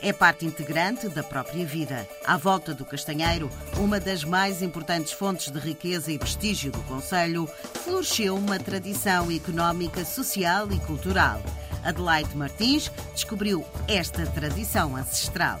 É parte integrante da própria vida. À volta do castanheiro, uma das mais importantes fontes de riqueza e prestígio do Conselho, floresceu uma tradição económica, social e cultural. Adelaide Martins descobriu esta tradição ancestral.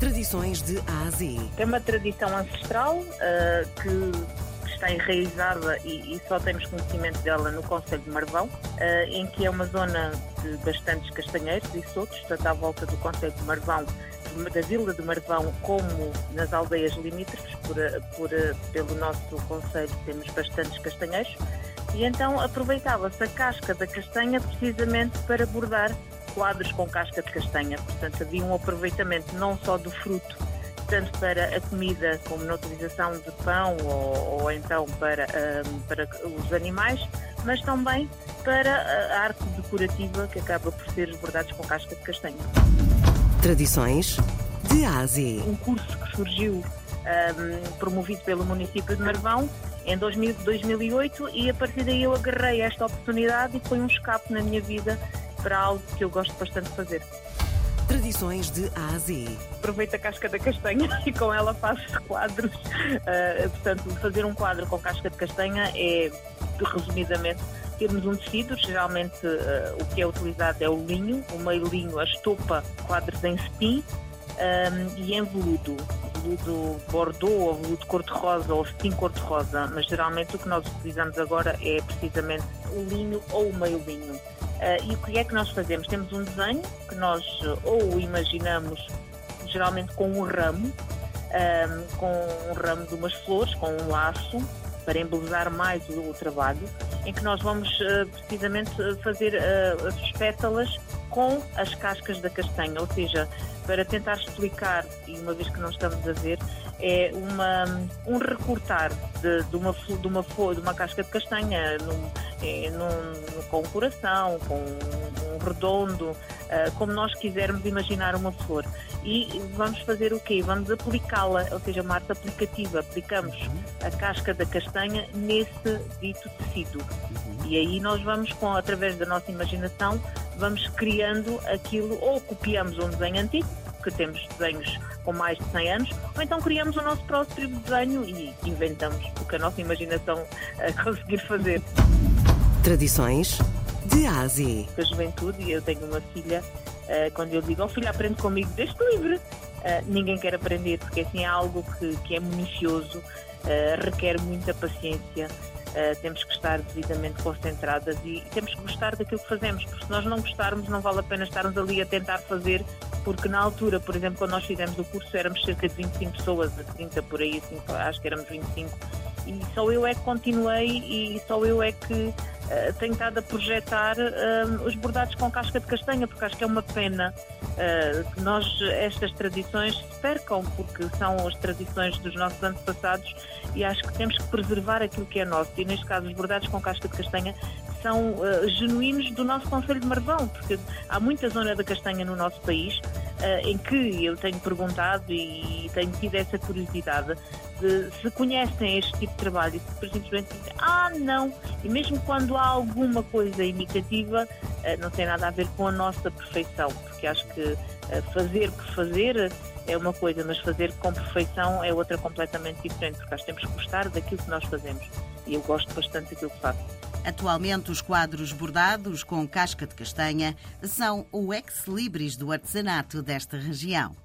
Tradições de A a Z. É uma tradição ancestral uh, que está enraizada e, e, só temos conhecimento dela no Conselho de Marvão, uh, em que é uma zona de bastantes castanheiros e sotos, tanto à volta do Conselho de Marvão, da Vila de Marvão, como nas aldeias limítrofes, por, por, pelo nosso Conselho temos bastantes castanheiros, e então aproveitava-se a casca da castanha precisamente para bordar quadros com casca de castanha. Portanto, havia um aproveitamento não só do fruto, tanto para a comida como na utilização de pão ou, ou então para, um, para os animais, mas também para a arte decorativa que acaba por ser os bordados com casca de castanha. Tradições de Ásia. Um curso que surgiu um, promovido pelo município de Marvão em 2000, 2008 e a partir daí eu agarrei esta oportunidade e foi um escape na minha vida para algo que eu gosto bastante de fazer. Tradições de A a Z. Aproveito a casca da castanha e com ela faço quadros. Uh, portanto, fazer um quadro com casca de castanha é, resumidamente, termos um tecido, geralmente uh, o que é utilizado é o linho, o meio linho, a estopa, quadros em cetim um, e em veludo. Veludo bordô ou veludo cor-de-rosa ou cetim cor-de-rosa, mas geralmente o que nós utilizamos agora é precisamente o linho ou o meio linho. Uh, e o que é que nós fazemos? Temos um desenho que nós uh, ou imaginamos geralmente com um ramo, um, com um ramo de umas flores, com um laço, para embelezar mais o, o trabalho, em que nós vamos uh, precisamente fazer as pétalas com as cascas da castanha, ou seja, para tentar explicar, e uma vez que não estamos a ver, é uma, um recortar de, de, uma, de, uma, de uma casca de castanha num, é, num, com um coração, com um, um redondo, uh, como nós quisermos imaginar uma flor. E vamos fazer o quê? Vamos aplicá-la, ou seja, uma arte aplicativa. Aplicamos a casca da castanha nesse dito tecido. E aí nós vamos, com, através da nossa imaginação, vamos criando aquilo, ou copiamos um desenho antigo, que temos desenhos com mais de 100 anos, ou então criamos o nosso próprio desenho e inventamos o que a nossa imaginação conseguir fazer. Tradições de Ásia. A juventude, eu tenho uma filha, eh, quando eu digo, oh filha, aprende comigo deste livro, eh, ninguém quer aprender, porque assim é algo que, que é minucioso, eh, requer muita paciência, temos que estar devidamente concentradas e temos que gostar daquilo que fazemos, porque se nós não gostarmos, não vale a pena estarmos ali a tentar fazer, porque na altura, por exemplo, quando nós fizemos o curso, éramos cerca de 25 pessoas, de 30 por aí, assim, acho que éramos 25, e só eu é que continuei e só eu é que uh, tenho estado a projetar uh, os bordados com casca de castanha, porque acho que é uma pena uh, que nós, estas tradições, se percam, porque são as tradições dos nossos antepassados e acho que temos que preservar aquilo que é nosso. E neste caso, os bordados com casca de castanha são genuínos do nosso Conselho de Marvão, porque há muita zona da castanha no nosso país em que eu tenho perguntado e tenho tido essa curiosidade de se conhecem este tipo de trabalho e se simplesmente dizem, ah, não, e mesmo quando há alguma coisa imitativa, uh, não tem nada a ver com a nossa perfeição, porque acho que fazer por fazer é uma coisa, mas fazer com perfeição é outra completamente diferente, porque nós temos que gostar daquilo que nós fazemos. E eu gosto bastante daquilo que faço. Atualmente, os quadros bordados com casca de castanha são o ex-libris do artesanato desta região.